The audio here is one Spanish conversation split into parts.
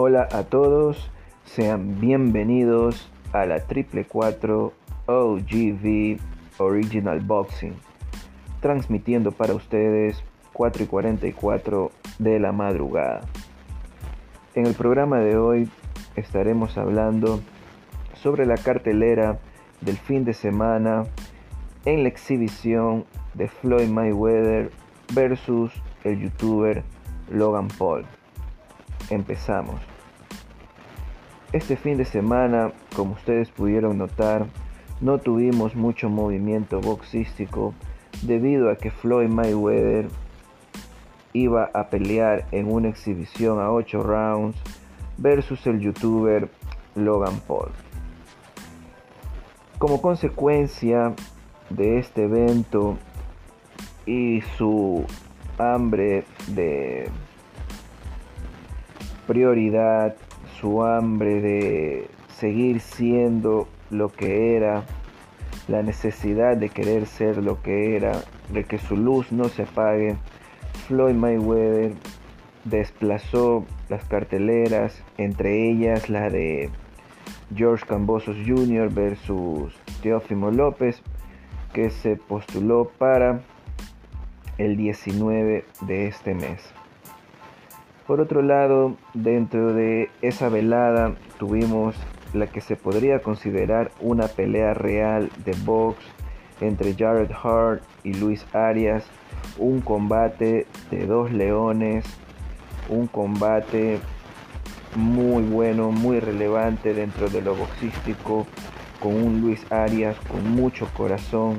Hola a todos, sean bienvenidos a la Triple 4 OGV Original Boxing, transmitiendo para ustedes 4 y 44 de la madrugada. En el programa de hoy estaremos hablando sobre la cartelera del fin de semana en la exhibición de Floyd Mayweather versus el youtuber Logan Paul. Empezamos. Este fin de semana, como ustedes pudieron notar, no tuvimos mucho movimiento boxístico debido a que Floyd Mayweather iba a pelear en una exhibición a 8 rounds versus el youtuber Logan Paul. Como consecuencia de este evento y su hambre de prioridad, su hambre de seguir siendo lo que era, la necesidad de querer ser lo que era, de que su luz no se apague, Floyd Mayweather desplazó las carteleras, entre ellas la de George Cambosos Jr. versus Teófimo López, que se postuló para el 19 de este mes. Por otro lado, dentro de esa velada tuvimos la que se podría considerar una pelea real de box entre Jared Hart y Luis Arias, un combate de dos leones, un combate muy bueno, muy relevante dentro de lo boxístico, con un Luis Arias con mucho corazón,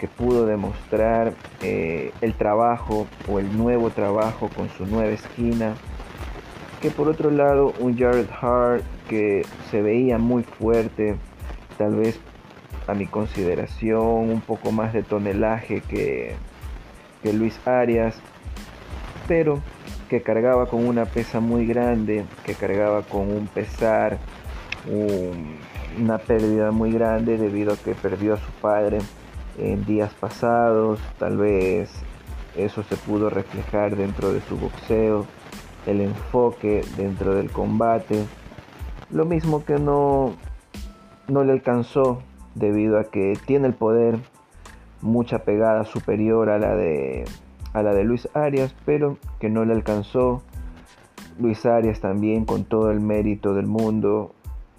que pudo demostrar eh, el trabajo o el nuevo trabajo con su nueva esquina. Que por otro lado un Jared Hart que se veía muy fuerte, tal vez a mi consideración un poco más de tonelaje que, que Luis Arias, pero que cargaba con una pesa muy grande, que cargaba con un pesar, una pérdida muy grande debido a que perdió a su padre en días pasados, tal vez eso se pudo reflejar dentro de su boxeo, el enfoque dentro del combate, lo mismo que no, no le alcanzó debido a que tiene el poder, mucha pegada superior a la de a la de Luis Arias, pero que no le alcanzó. Luis Arias también con todo el mérito del mundo,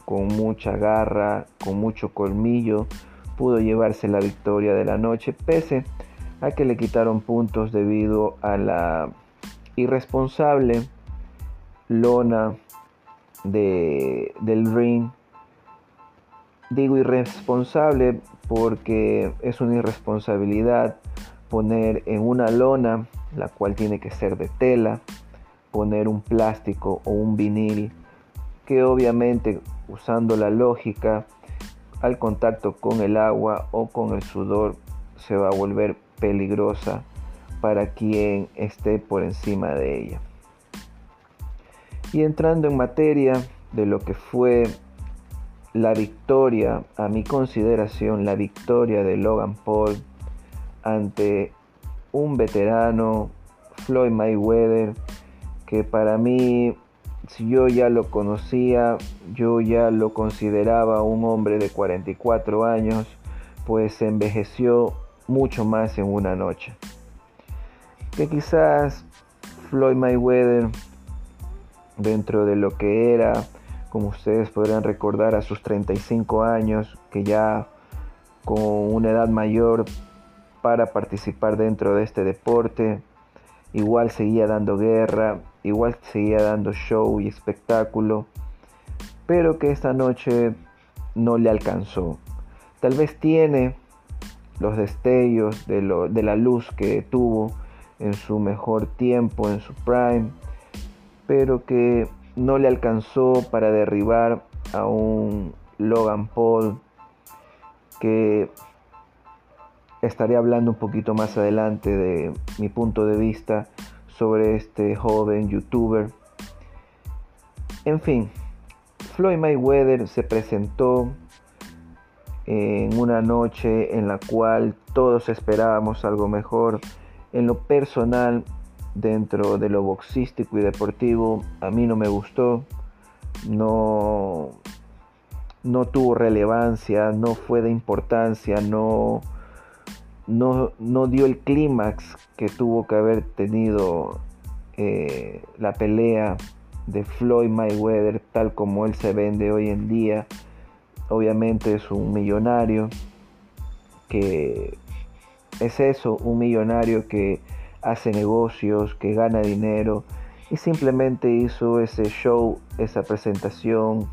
con mucha garra, con mucho colmillo, pudo llevarse la victoria de la noche, pese a que le quitaron puntos debido a la irresponsable lona de, del ring. Digo irresponsable porque es una irresponsabilidad poner en una lona, la cual tiene que ser de tela, poner un plástico o un vinil, que obviamente usando la lógica al contacto con el agua o con el sudor se va a volver peligrosa para quien esté por encima de ella. Y entrando en materia de lo que fue la victoria, a mi consideración, la victoria de Logan Paul ante un veterano, Floyd Mayweather, que para mí si yo ya lo conocía, yo ya lo consideraba un hombre de 44 años, pues envejeció mucho más en una noche. Que quizás Floyd Mayweather, dentro de lo que era, como ustedes podrán recordar, a sus 35 años, que ya con una edad mayor para participar dentro de este deporte, igual seguía dando guerra, igual seguía dando show y espectáculo, pero que esta noche no le alcanzó. Tal vez tiene los destellos de, de la luz que tuvo en su mejor tiempo, en su prime, pero que no le alcanzó para derribar a un Logan Paul que estaré hablando un poquito más adelante de mi punto de vista sobre este joven youtuber. En fin, Floyd Mayweather se presentó en una noche en la cual todos esperábamos algo mejor. En lo personal, dentro de lo boxístico y deportivo, a mí no me gustó. no, no tuvo relevancia, no fue de importancia, no, no, no dio el clímax que tuvo que haber tenido eh, la pelea de Floyd Mayweather tal como él se vende hoy en día. Obviamente es un millonario que es eso, un millonario que hace negocios, que gana dinero y simplemente hizo ese show, esa presentación,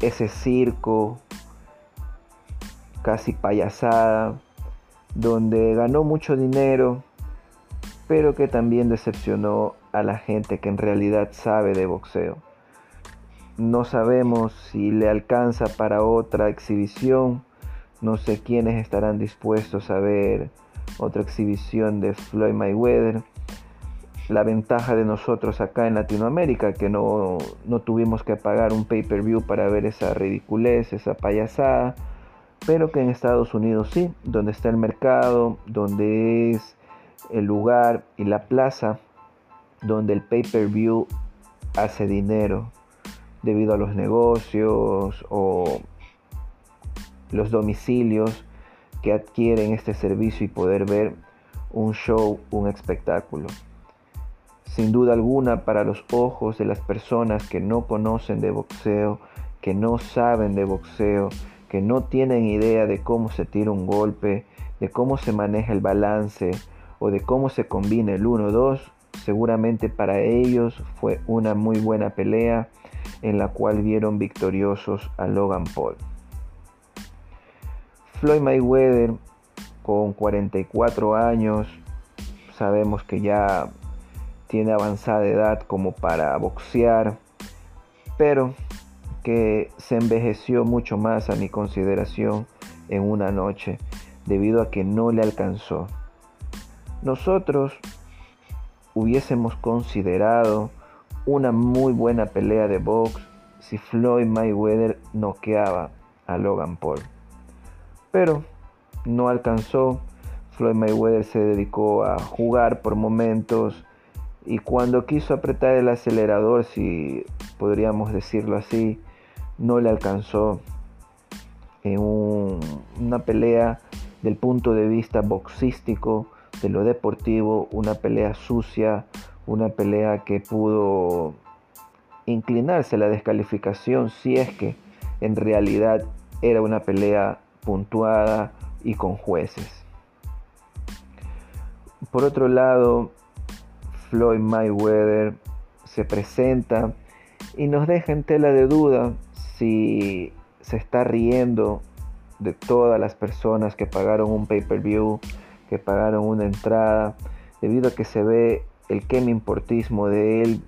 ese circo, casi payasada, donde ganó mucho dinero, pero que también decepcionó a la gente que en realidad sabe de boxeo. No sabemos si le alcanza para otra exhibición, no sé quiénes estarán dispuestos a ver otra exhibición de Floyd Mayweather. La ventaja de nosotros acá en Latinoamérica, que no, no tuvimos que pagar un pay-per-view para ver esa ridiculez, esa payasada, pero que en Estados Unidos sí, donde está el mercado, donde es el lugar y la plaza donde el pay-per-view hace dinero debido a los negocios o los domicilios que adquieren este servicio y poder ver un show, un espectáculo. Sin duda alguna para los ojos de las personas que no conocen de boxeo, que no saben de boxeo, que no tienen idea de cómo se tira un golpe, de cómo se maneja el balance o de cómo se combina el 1-2, seguramente para ellos fue una muy buena pelea en la cual vieron victoriosos a Logan Paul. Floyd Mayweather con 44 años, sabemos que ya tiene avanzada edad como para boxear, pero que se envejeció mucho más a mi consideración en una noche debido a que no le alcanzó. Nosotros hubiésemos considerado una muy buena pelea de box si Floyd Mayweather noqueaba a Logan Paul pero no alcanzó. Floyd Mayweather se dedicó a jugar por momentos y cuando quiso apretar el acelerador, si podríamos decirlo así, no le alcanzó en una pelea del punto de vista boxístico, de lo deportivo, una pelea sucia, una pelea que pudo inclinarse a la descalificación si es que en realidad era una pelea puntuada y con jueces. Por otro lado, Floyd Mayweather se presenta y nos deja en tela de duda si se está riendo de todas las personas que pagaron un pay-per-view, que pagaron una entrada, debido a que se ve el importismo de él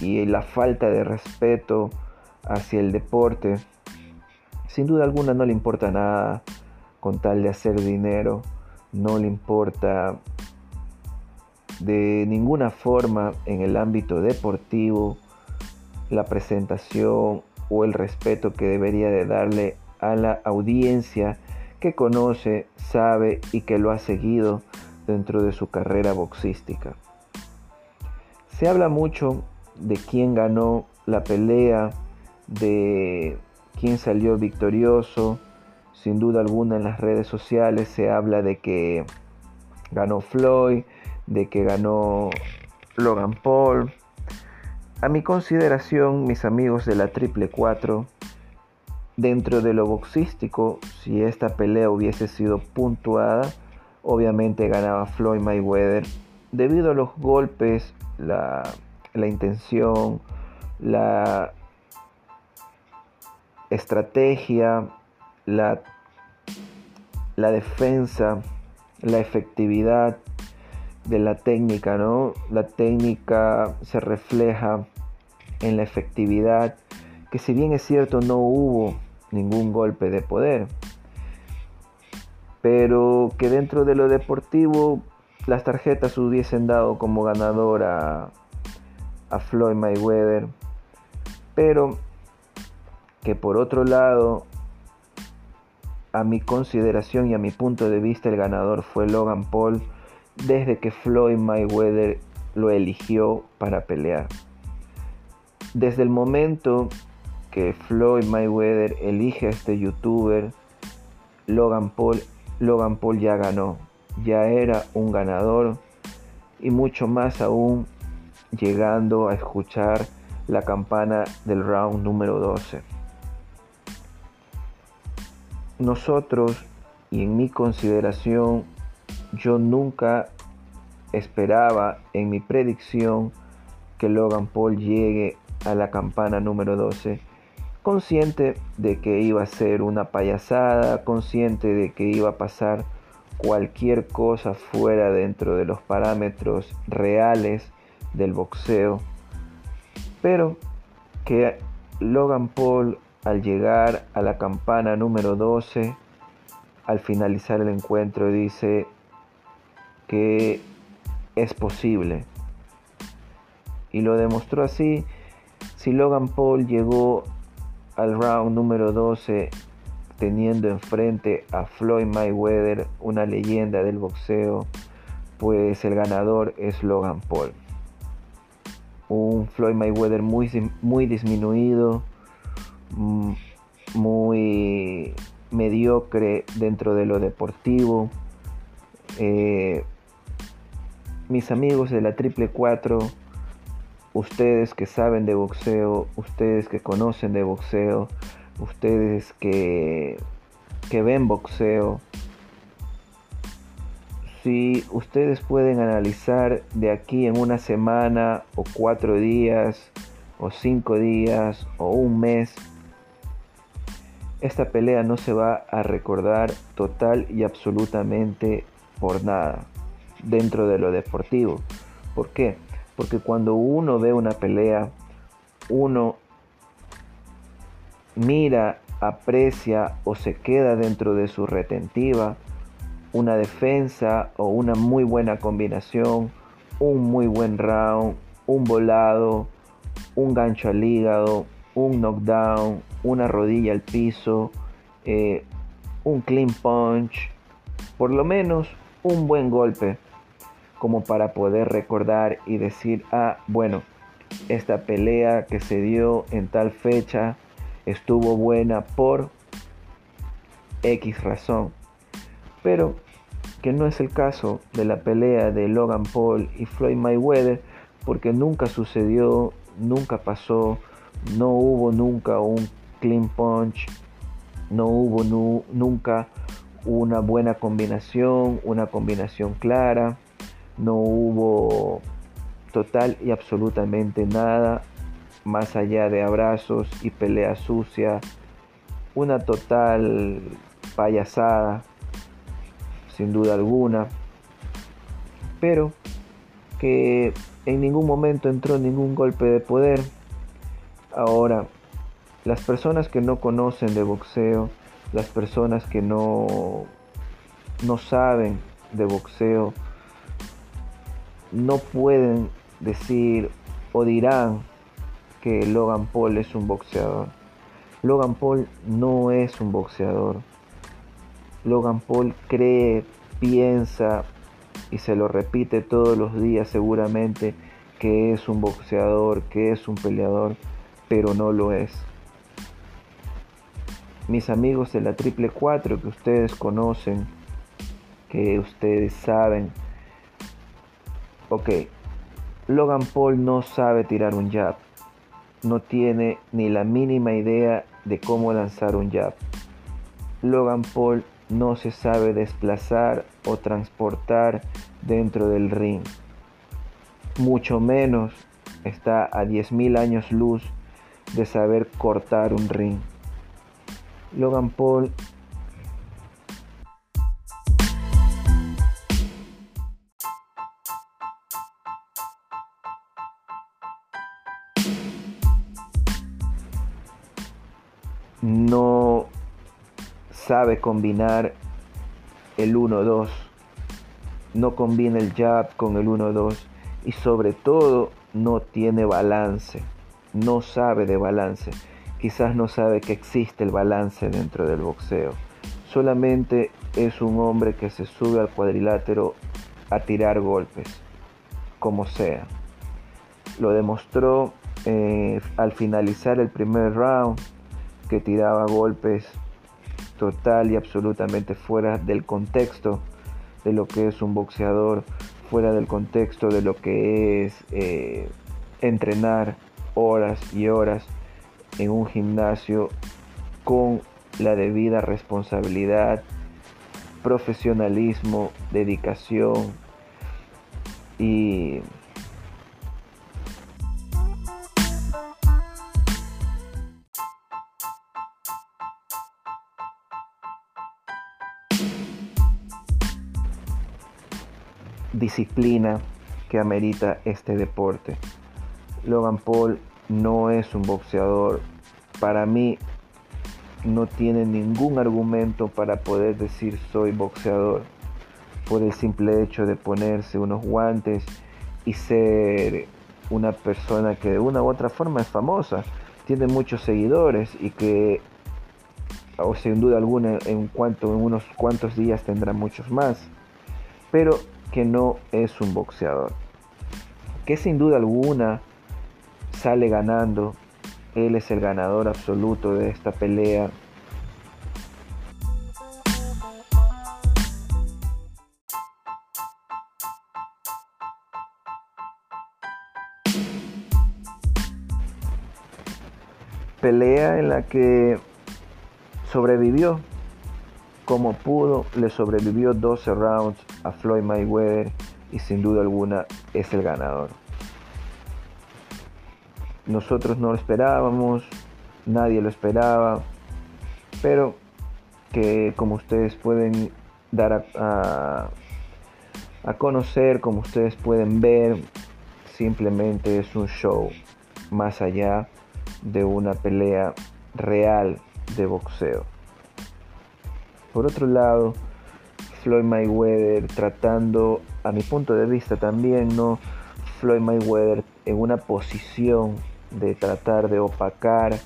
y la falta de respeto hacia el deporte sin duda alguna no le importa nada con tal de hacer dinero, no le importa de ninguna forma en el ámbito deportivo la presentación o el respeto que debería de darle a la audiencia que conoce, sabe y que lo ha seguido dentro de su carrera boxística. Se habla mucho de quién ganó la pelea, de quién salió victorioso. Sin duda alguna en las redes sociales se habla de que ganó Floyd, de que ganó Logan Paul. A mi consideración, mis amigos de la Triple 4, dentro de lo boxístico, si esta pelea hubiese sido puntuada, obviamente ganaba Floyd Mayweather. Debido a los golpes, la, intención, la estrategia, la defensa, la efectividad de la técnica, ¿no? La técnica se refleja en la efectividad, que si bien es cierto no hubo ningún golpe de poder, pero que dentro de lo deportivo las tarjetas hubiesen dado como ganador a, a Floyd Mayweather, pero que por otro lado, a mi consideración y a mi punto de vista, el ganador fue Logan Paul desde que Floyd Mayweather lo eligió para pelear. desde el momento que Floyd Mayweather elige a este youtuber, Logan Paul, Logan Paul ya ganó, ya era un ganador y mucho más aún llegando a escuchar la campana del round número 12. Nosotros, y en mi consideración, yo nunca esperaba en mi predicción que Logan Paul llegue a la campana número 12, consciente de que iba a ser una payasada, consciente de que iba a pasar cualquier cosa fuera dentro de los parámetros reales del boxeo, pero que Logan Paul al llegar a la campana número 12, al finalizar el encuentro dice que es posible. Y lo demostró así. Si Logan Paul llegó al round número 12 teniendo enfrente a Floyd Mayweather, una leyenda del boxeo, pues el ganador es Logan Paul. Un Floyd Mayweather muy, muy disminuido, mm, muy mediocre dentro de lo deportivo. Eh, mis amigos de la Triple 4, ustedes que saben de boxeo, ustedes que conocen de boxeo, ustedes que, que ven boxeo, si ustedes pueden analizar de aquí en una semana o cuatro días o cinco días o un mes, esta pelea no se va a recordar total y absolutamente por nada dentro de lo deportivo. ¿Por qué? Porque cuando uno ve una pelea, uno mira, aprecia o se queda dentro de su retentiva una defensa o una muy buena combinación, un muy buen round, un volado, un gancho al hígado, un knockdown, una rodilla al piso, eh, un clean punch, por lo menos un buen golpe como para poder recordar y decir, ah, bueno, esta pelea que se dio en tal fecha estuvo buena por X razón. Pero que no es el caso de la pelea de Logan Paul y Floyd Mayweather, porque nunca sucedió, nunca pasó, no hubo nunca un clean punch, no hubo nunca una buena combinación, una combinación clara no hubo total y absolutamente nada más allá de abrazos y pelea sucia, una total payasada, sin duda alguna, pero que en ningún momento entró ningún golpe de poder. Ahora, las personas que no conocen de boxeo, las personas que no, no saben de boxeo, no pueden decir o dirán que Logan Paul es un boxeador. Logan Paul no es un boxeador. Logan Paul cree, piensa y se lo repite todos los días seguramente que es un boxeador, que es un peleador, pero no lo es. Mis amigos de la Triple 4 que ustedes conocen, que ustedes saben, Ok, Logan Paul no sabe tirar un jab. No tiene ni la mínima idea de cómo lanzar un jab. Logan Paul no se sabe desplazar o transportar dentro del ring. Mucho menos está a 10.000 años luz de saber cortar un ring. Logan Paul sabe combinar el 1-2, no combina el jab con el 1-2 y sobre todo no tiene balance, no sabe de balance, quizás no sabe que existe el balance dentro del boxeo, solamente es un hombre que se sube al cuadrilátero a tirar golpes, como sea. Lo demostró eh, al finalizar el primer round, que tiraba golpes total y absolutamente fuera del contexto de lo que es un boxeador, fuera del contexto de lo que es eh, entrenar horas y horas en un gimnasio con la debida responsabilidad, profesionalismo, dedicación y disciplina que amerita este deporte. Logan Paul no es un boxeador. Para mí no tiene ningún argumento para poder decir soy boxeador por el simple hecho de ponerse unos guantes y ser una persona que de una u otra forma es famosa, tiene muchos seguidores y que o sin duda alguna en cuanto en unos cuantos días tendrá muchos más, pero que no es un boxeador. Que sin duda alguna sale ganando. Él es el ganador absoluto de esta pelea. Pelea en la que sobrevivió como pudo, le sobrevivió 12 rounds a Floyd Mayweather y sin duda alguna es el ganador. Nosotros no lo esperábamos, nadie lo esperaba, pero que como ustedes pueden dar a, a, conocer, como ustedes pueden ver, simplemente es un show más allá de una pelea real de boxeo. Por otro lado, Floyd Mayweather tratando, a mi punto de vista también, ¿no? Floyd Mayweather en una posición de tratar de opacar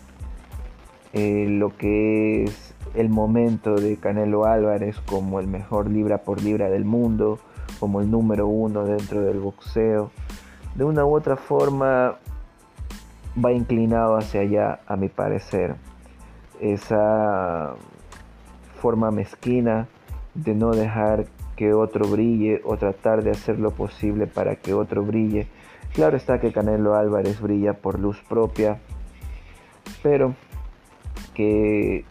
eh, lo que es el momento de Canelo Álvarez como el mejor libra por libra del mundo, como el número uno dentro del boxeo. De una u otra forma va inclinado hacia allá, a mi parecer. Esa forma mezquina de no dejar que otro brille o tratar de hacer lo posible para que otro brille. Claro está que Canelo Álvarez brilla por luz propia, pero que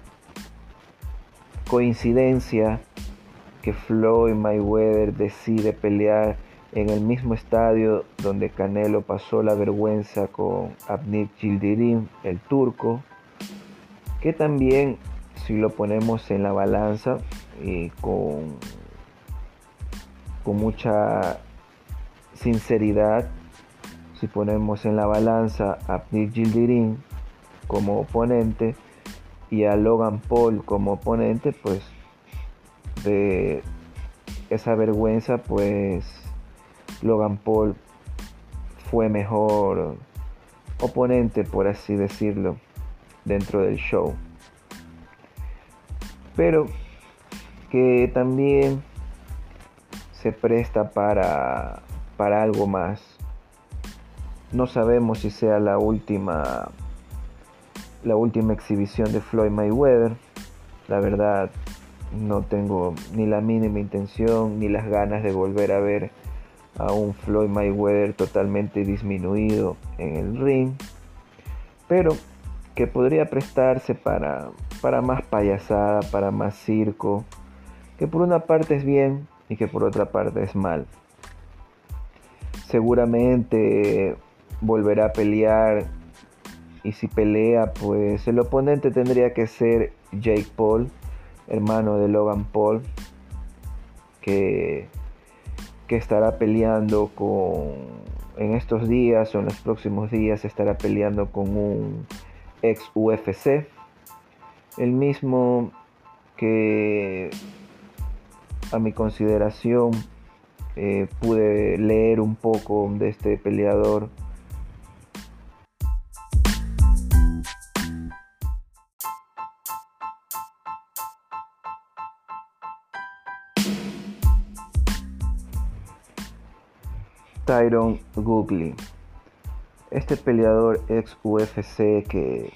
coincidencia que Floyd Mayweather decide pelear en el mismo estadio donde Canelo pasó la vergüenza con Abnit Gildirim, el turco, que también si lo ponemos en la balanza y con, mucha sinceridad si ponemos en la balanza a Nick Gildirim como oponente y a Logan Paul como oponente, pues de esa vergüenza, pues Logan Paul fue mejor oponente, por así decirlo, dentro del show. Pero que también se presta para, para algo más. No sabemos si sea la última la última exhibición de Floyd Mayweather. La verdad no tengo ni la mínima intención ni las ganas de volver a ver a un Floyd Mayweather totalmente disminuido en el ring. Pero que podría prestarse para, para más payasada, para más circo, que por una parte es bien y que por otra parte es mal. Seguramente volverá a pelear y si pelea pues el oponente tendría que ser Jake Paul, hermano de Logan Paul, que, que estará peleando con, en estos días o en los próximos días estará peleando con un ex UFC, el mismo que a mi consideración eh, pude leer un poco de este peleador Tyron Googly. Este peleador ex UFC que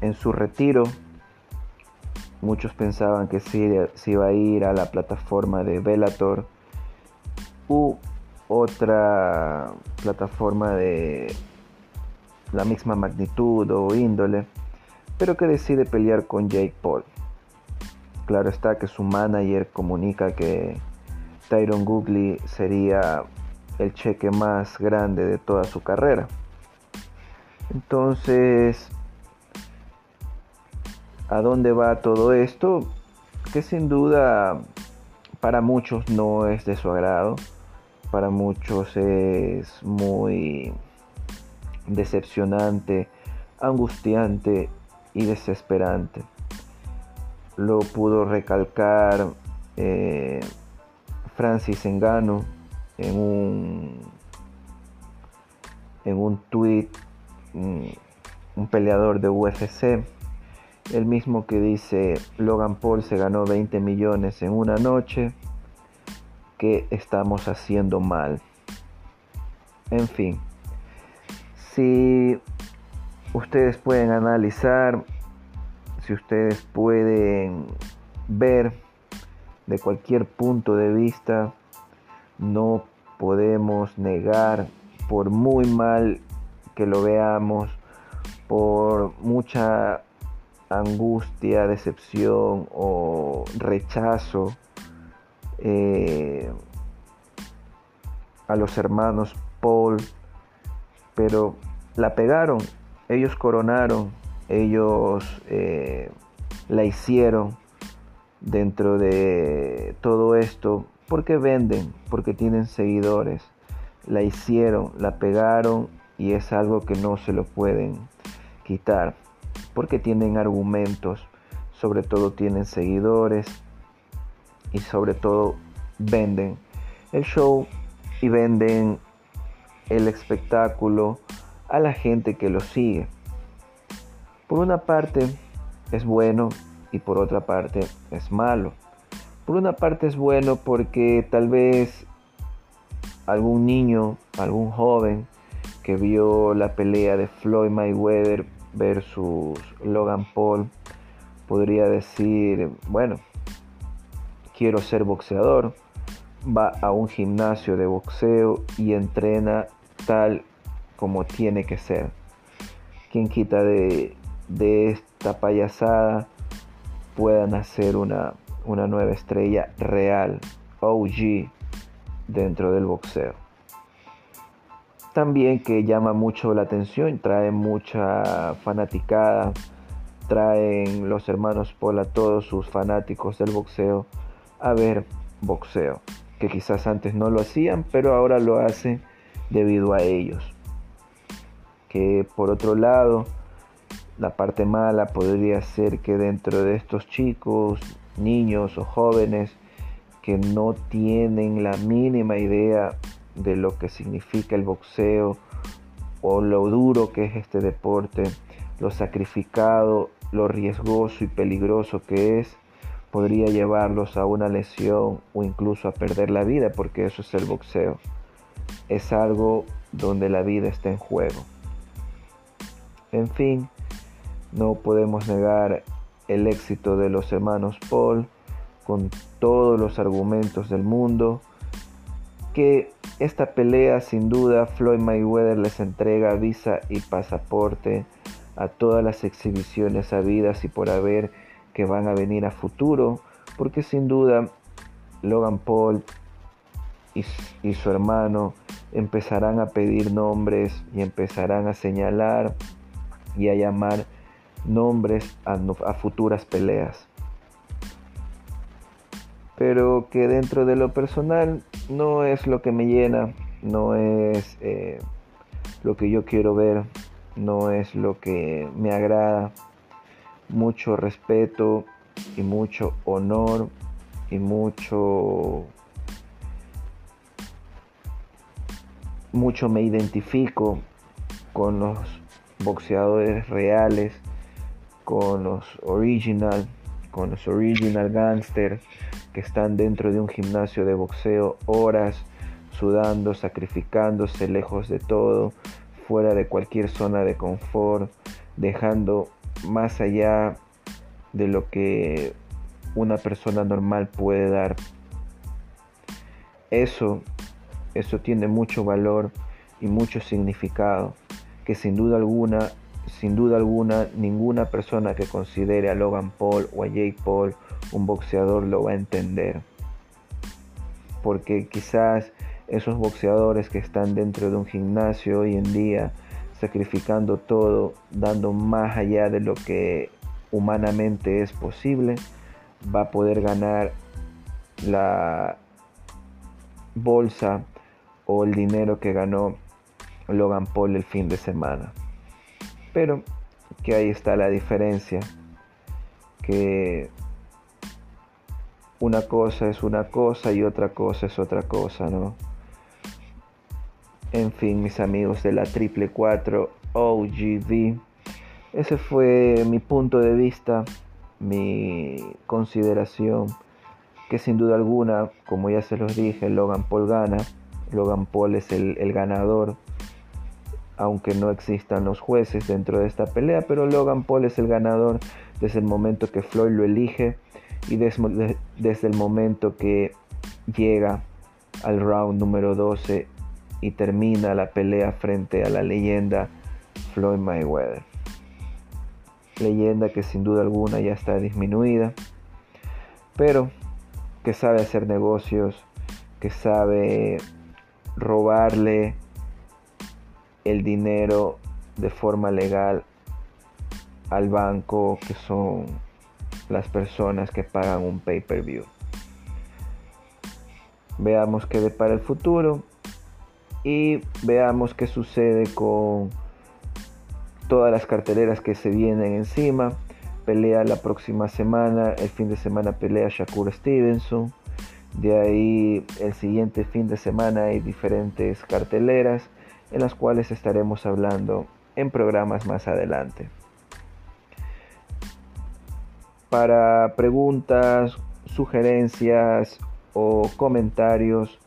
en su retiro muchos pensaban que se, iba a ir a la plataforma de Bellator u otra plataforma de la misma magnitud o índole, pero que decide pelear con Jake Paul. Claro está que su manager comunica que Tyron Googly sería el cheque más grande de toda su carrera. Entonces, ¿a dónde va todo esto? Que sin duda para muchos no es de su agrado, para muchos es muy decepcionante, angustiante y desesperante. Lo pudo recalcar eh, Francis Engano en un, en un tweet, mm, un peleador de UFC, el mismo que dice Logan Paul se ganó 20 millones en una noche, que estamos haciendo mal. En fin, si ustedes pueden analizar, si ustedes pueden ver de cualquier punto de vista, no podemos negar, por muy mal que lo veamos, por mucha angustia, decepción o rechazo eh, a los hermanos Paul, pero la pegaron, ellos coronaron, ellos eh, la hicieron dentro de todo esto porque venden, porque tienen seguidores, la hicieron, la pegaron y es algo que no se lo pueden quitar porque tienen argumentos, sobre todo tienen seguidores y sobre todo venden el show y venden el espectáculo a la gente que lo sigue. Por una parte es bueno y por otra parte es malo. Por una parte es bueno porque tal vez algún niño, algún joven que vio la pelea de Floyd Mayweather versus Logan Paul podría decir, bueno, quiero ser boxeador, va a un gimnasio de boxeo y entrena tal como tiene que ser. Quien quita de, esta payasada puedan hacer una, una nueva estrella real, OG, dentro del boxeo. También que llama mucho la atención, trae mucha fanaticada, traen los hermanos Pola todos sus fanáticos del boxeo a ver boxeo, que quizás antes no lo hacían, pero ahora lo hacen debido a ellos. Que por otro lado, la parte mala podría ser que dentro de estos chicos, niños o jóvenes que no tienen la mínima idea de lo que significa el boxeo o lo duro que es este deporte, lo sacrificado, lo riesgoso y peligroso que es, podría llevarlos a una lesión o incluso a perder la vida, porque eso es el boxeo. Es algo donde la vida está en juego. En fin, no podemos negar el éxito de los hermanos Paul con todos los argumentos del mundo que esta pelea sin duda Floyd Mayweather les entrega visa y pasaporte a todas las exhibiciones habidas y por haber que van a venir a futuro, porque sin duda Logan Paul y, su hermano empezarán a pedir nombres y empezarán a señalar y a llamar nombres a futuras peleas. Pero que dentro de lo personal no es lo que me llena, no es eh, lo que yo quiero ver, no es lo que me agrada. Mucho respeto y mucho honor y mucho mucho me identifico con los boxeadores reales, con los original, con los original gangsters que están dentro de un gimnasio de boxeo horas, sudando, sacrificándose lejos de todo, fuera de cualquier zona de confort, dejando más allá de lo que una persona normal puede dar. Eso, eso tiene mucho valor y mucho significado, que sin duda alguna, sin duda alguna, ninguna persona que considere a Logan Paul o a Jake Paul un boxeador lo va a entender. Porque quizás esos boxeadores que están dentro de un gimnasio hoy en día, sacrificando todo, dando más allá de lo que humanamente es posible, va a poder ganar la bolsa o el dinero que ganó Logan Paul el fin de semana. Pero que ahí está la diferencia, que una cosa es una cosa y otra cosa es otra cosa, ¿no? En fin, mis amigos de la triple 4 OGV, ese fue mi punto de vista, mi consideración, que sin duda alguna, como ya se los dije, Logan Paul gana, Logan Paul es el, el ganador, aunque no existan los jueces dentro de esta pelea, pero Logan Paul es el ganador desde el momento que Floyd lo elige y desde el momento que llega al round número 12 y termina la pelea frente a la leyenda Floyd Mayweather. Leyenda que sin duda alguna ya está disminuida, pero que sabe hacer negocios, que sabe robarle el dinero de forma legal al banco que son las personas que pagan un pay-per-view. Veamos qué depara el futuro y veamos qué sucede con todas las carteleras que se vienen encima. Pelea la próxima semana, el fin de semana pelea Shakur Stevenson. De ahí el siguiente fin de semana hay diferentes carteleras en las cuales estaremos hablando en programas más adelante. Para preguntas, sugerencias o comentarios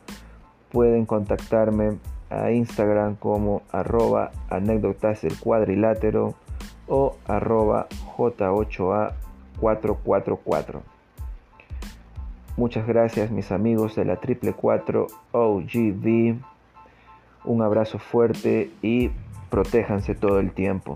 pueden contactarme a Instagram como arroba anécdotas del cuadrilátero o arroba J8A444. Muchas gracias mis amigos de la triple 4 OGV. Un abrazo fuerte y protéjanse todo el tiempo.